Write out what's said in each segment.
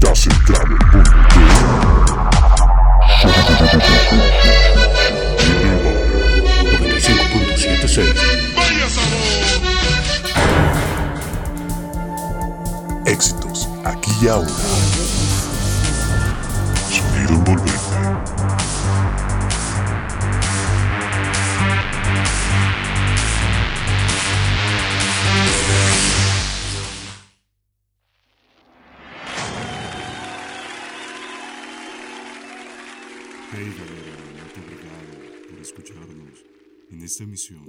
Das Hey galera, muito obrigado por escucharnos en esta emisión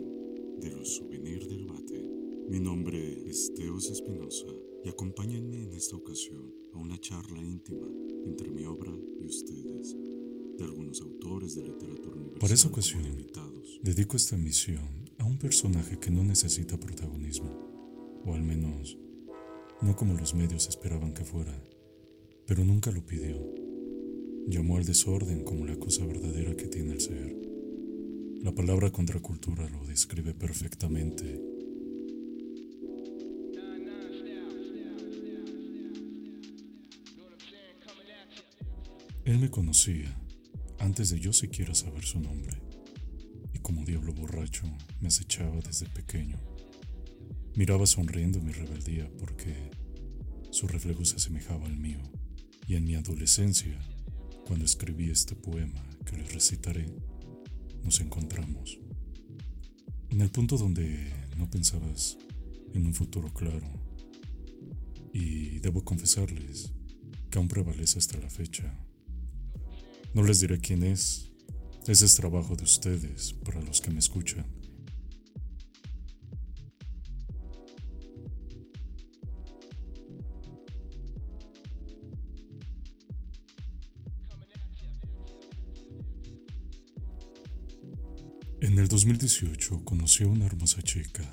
de los Souvenirs del Bate. Mi nombre es Teos Espinosa y acompáñenme en esta ocasión a una charla íntima entre mi obra y ustedes, de algunos autores de literatura universal. Para esa ocasión, invitados. Dedico esta emisión a un personaje que no necesita protagonismo, o al menos no como los medios esperaban que fuera, pero nunca lo pidió. Llamó al desorden como la cosa verdadera que tiene el ser. La palabra contracultura lo describe perfectamente. Él me conocía antes de yo siquiera saber su nombre, y como diablo borracho me acechaba desde pequeño. Miraba sonriendo mi rebeldía porque su reflejo se asemejaba al mío, y en mi adolescencia, cuando escribí este poema que les recitaré, nos encontramos. En el punto donde no pensabas en un futuro claro. Y debo confesarles que aún prevalece hasta la fecha. No les diré quién es. Ese es trabajo de ustedes, para los que me escuchan. En el 2018 conocí a una hermosa chica.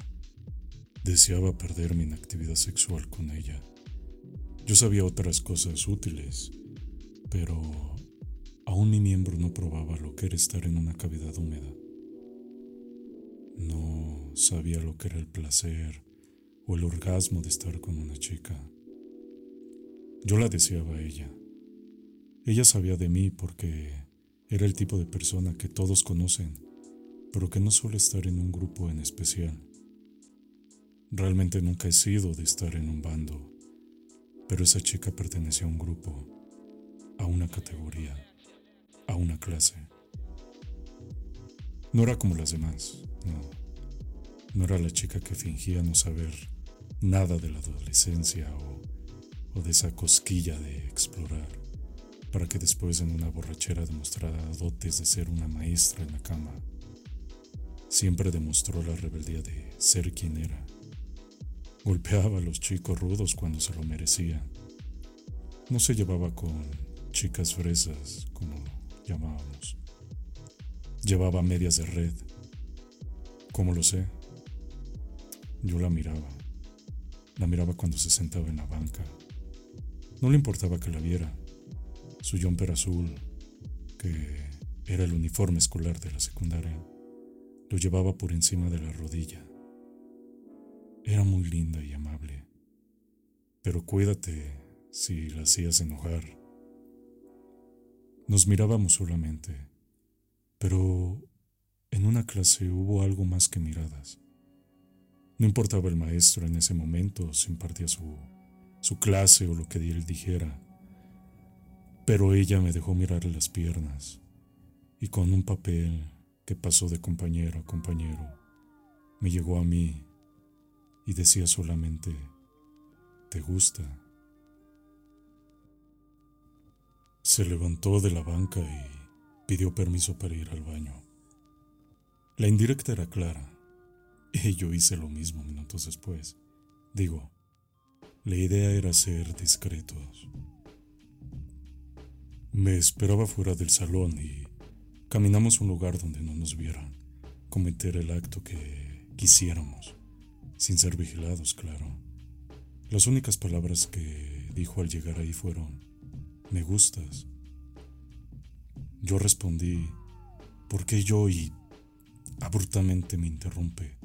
Deseaba perder mi inactividad sexual con ella. Yo sabía otras cosas útiles, pero aún mi miembro no probaba lo que era estar en una cavidad húmeda. No sabía lo que era el placer o el orgasmo de estar con una chica. Yo la deseaba a ella. Ella sabía de mí porque era el tipo de persona que todos conocen, pero que no suele estar en un grupo en especial. Realmente nunca he sido de estar en un bando, pero esa chica pertenecía a un grupo, a una categoría, a una clase. No era como las demás, no. No era la chica que fingía no saber nada de la adolescencia o, o de esa cosquilla de explorar, para que después en una borrachera demostrara dotes de ser una maestra en la cama. Siempre demostró la rebeldía de ser quien era. Golpeaba a los chicos rudos cuando se lo merecía. No se llevaba con chicas fresas, como llamábamos. Llevaba medias de red. ¿Cómo lo sé? Yo la miraba. La miraba cuando se sentaba en la banca. No le importaba que la viera. Su jumper azul, que era el uniforme escolar de la secundaria, lo llevaba por encima de la rodilla. Era muy linda y amable. Pero cuídate si la hacías enojar. Nos mirábamos solamente, pero en una clase hubo algo más que miradas. No importaba el maestro en ese momento si impartía su, su clase o lo que él dijera, pero ella me dejó mirarle las piernas y con un papel que pasó de compañero a compañero, me llegó a mí y decía solamente, ¿te gusta? Se levantó de la banca y pidió permiso para ir al baño. La indirecta era clara, y yo hice lo mismo minutos después. Digo, la idea era ser discretos. Me esperaba fuera del salón y caminamos un lugar donde no nos vieran, cometer el acto que quisiéramos, sin ser vigilados, claro. Las únicas palabras que dijo al llegar ahí fueron, me gustas. Yo respondí, ¿por qué yo? Y abruptamente me interrumpe,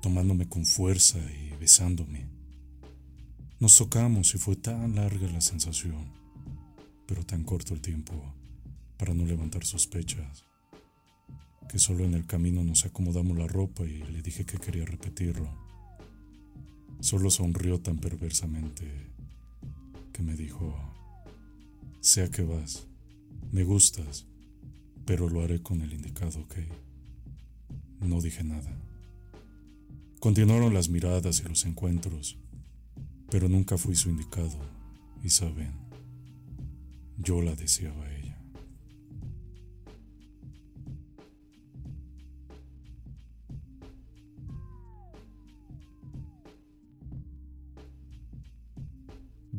tomándome con fuerza y besándome. Nos tocamos y fue tan larga la sensación, pero tan corto el tiempo para no levantar sospechas, que solo en el camino nos acomodamos la ropa y le dije que quería repetirlo. Solo sonrió tan perversamente que me dijo, sea que vas, me gustas, pero lo haré con el indicado, ¿ok? No dije nada. Continuaron las miradas y los encuentros, pero nunca fui su indicado, y saben, yo la deseaba a ella.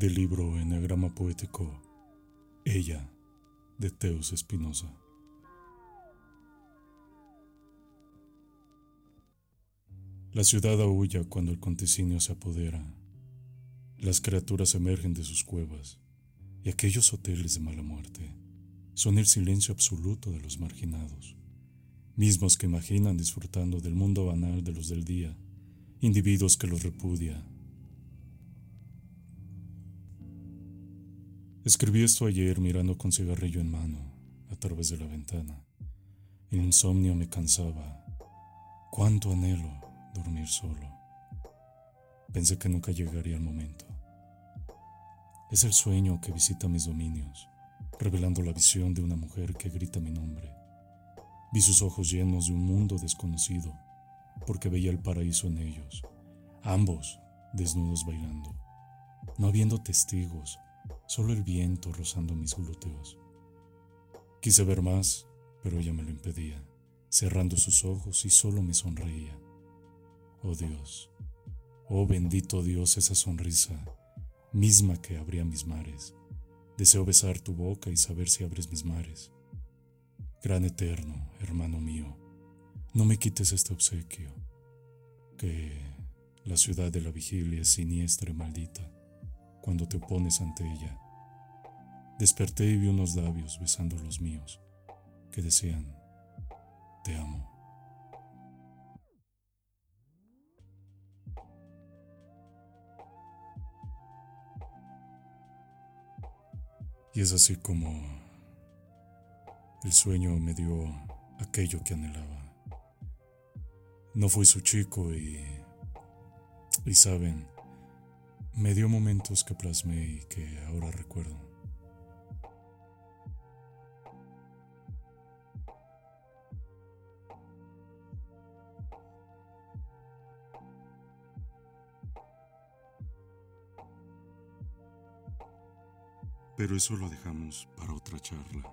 Del libro Enagrama Poético, Ella, de Teos Espinosa. La ciudad aúlla cuando el conticinio se apodera. Las criaturas emergen de sus cuevas y aquellos hoteles de mala muerte son el silencio absoluto de los marginados, mismos que imaginan disfrutando del mundo banal de los del día, individuos que los repudia. Escribí esto ayer mirando con cigarrillo en mano a través de la ventana. El insomnio me cansaba. Cuánto anhelo dormir solo. Pensé que nunca llegaría el momento. Es el sueño que visita mis dominios, revelando la visión de una mujer que grita mi nombre. Vi sus ojos llenos de un mundo desconocido, porque veía el paraíso en ellos, ambos desnudos bailando, no habiendo testigos, solo el viento rozando mis glúteos. Quise ver más, pero ella me lo impedía, cerrando sus ojos y solo me sonreía. Oh Dios, oh bendito Dios, esa sonrisa misma que abría mis mares. Deseo besar tu boca y saber si abres mis mares. Gran eterno, hermano mío, no me quites este obsequio, que la ciudad de la vigilia es siniestra y maldita cuando te opones ante ella. Desperté y vi unos labios besando los míos, que decían, te amo. Y es así como el sueño me dio aquello que anhelaba. No fui su chico y, y saben, me dio momentos que plasmé y que ahora recuerdo. Pero eso lo dejamos para otra charla.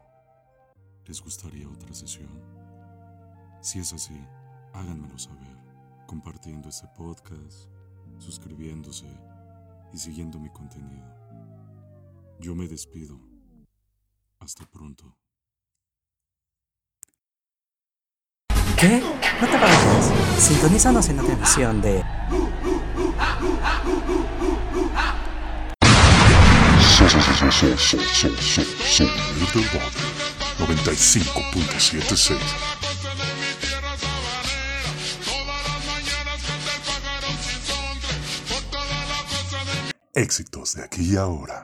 ¿Les gustaría otra sesión? Si es así, háganmelo saber, compartiendo este podcast, suscribiéndose y siguiendo mi contenido. Yo me despido. Hasta pronto. ¿Qué? No te vayas. Sintonízanos en la televisión de Valle 95.76 Éxitos de aquí y ahora.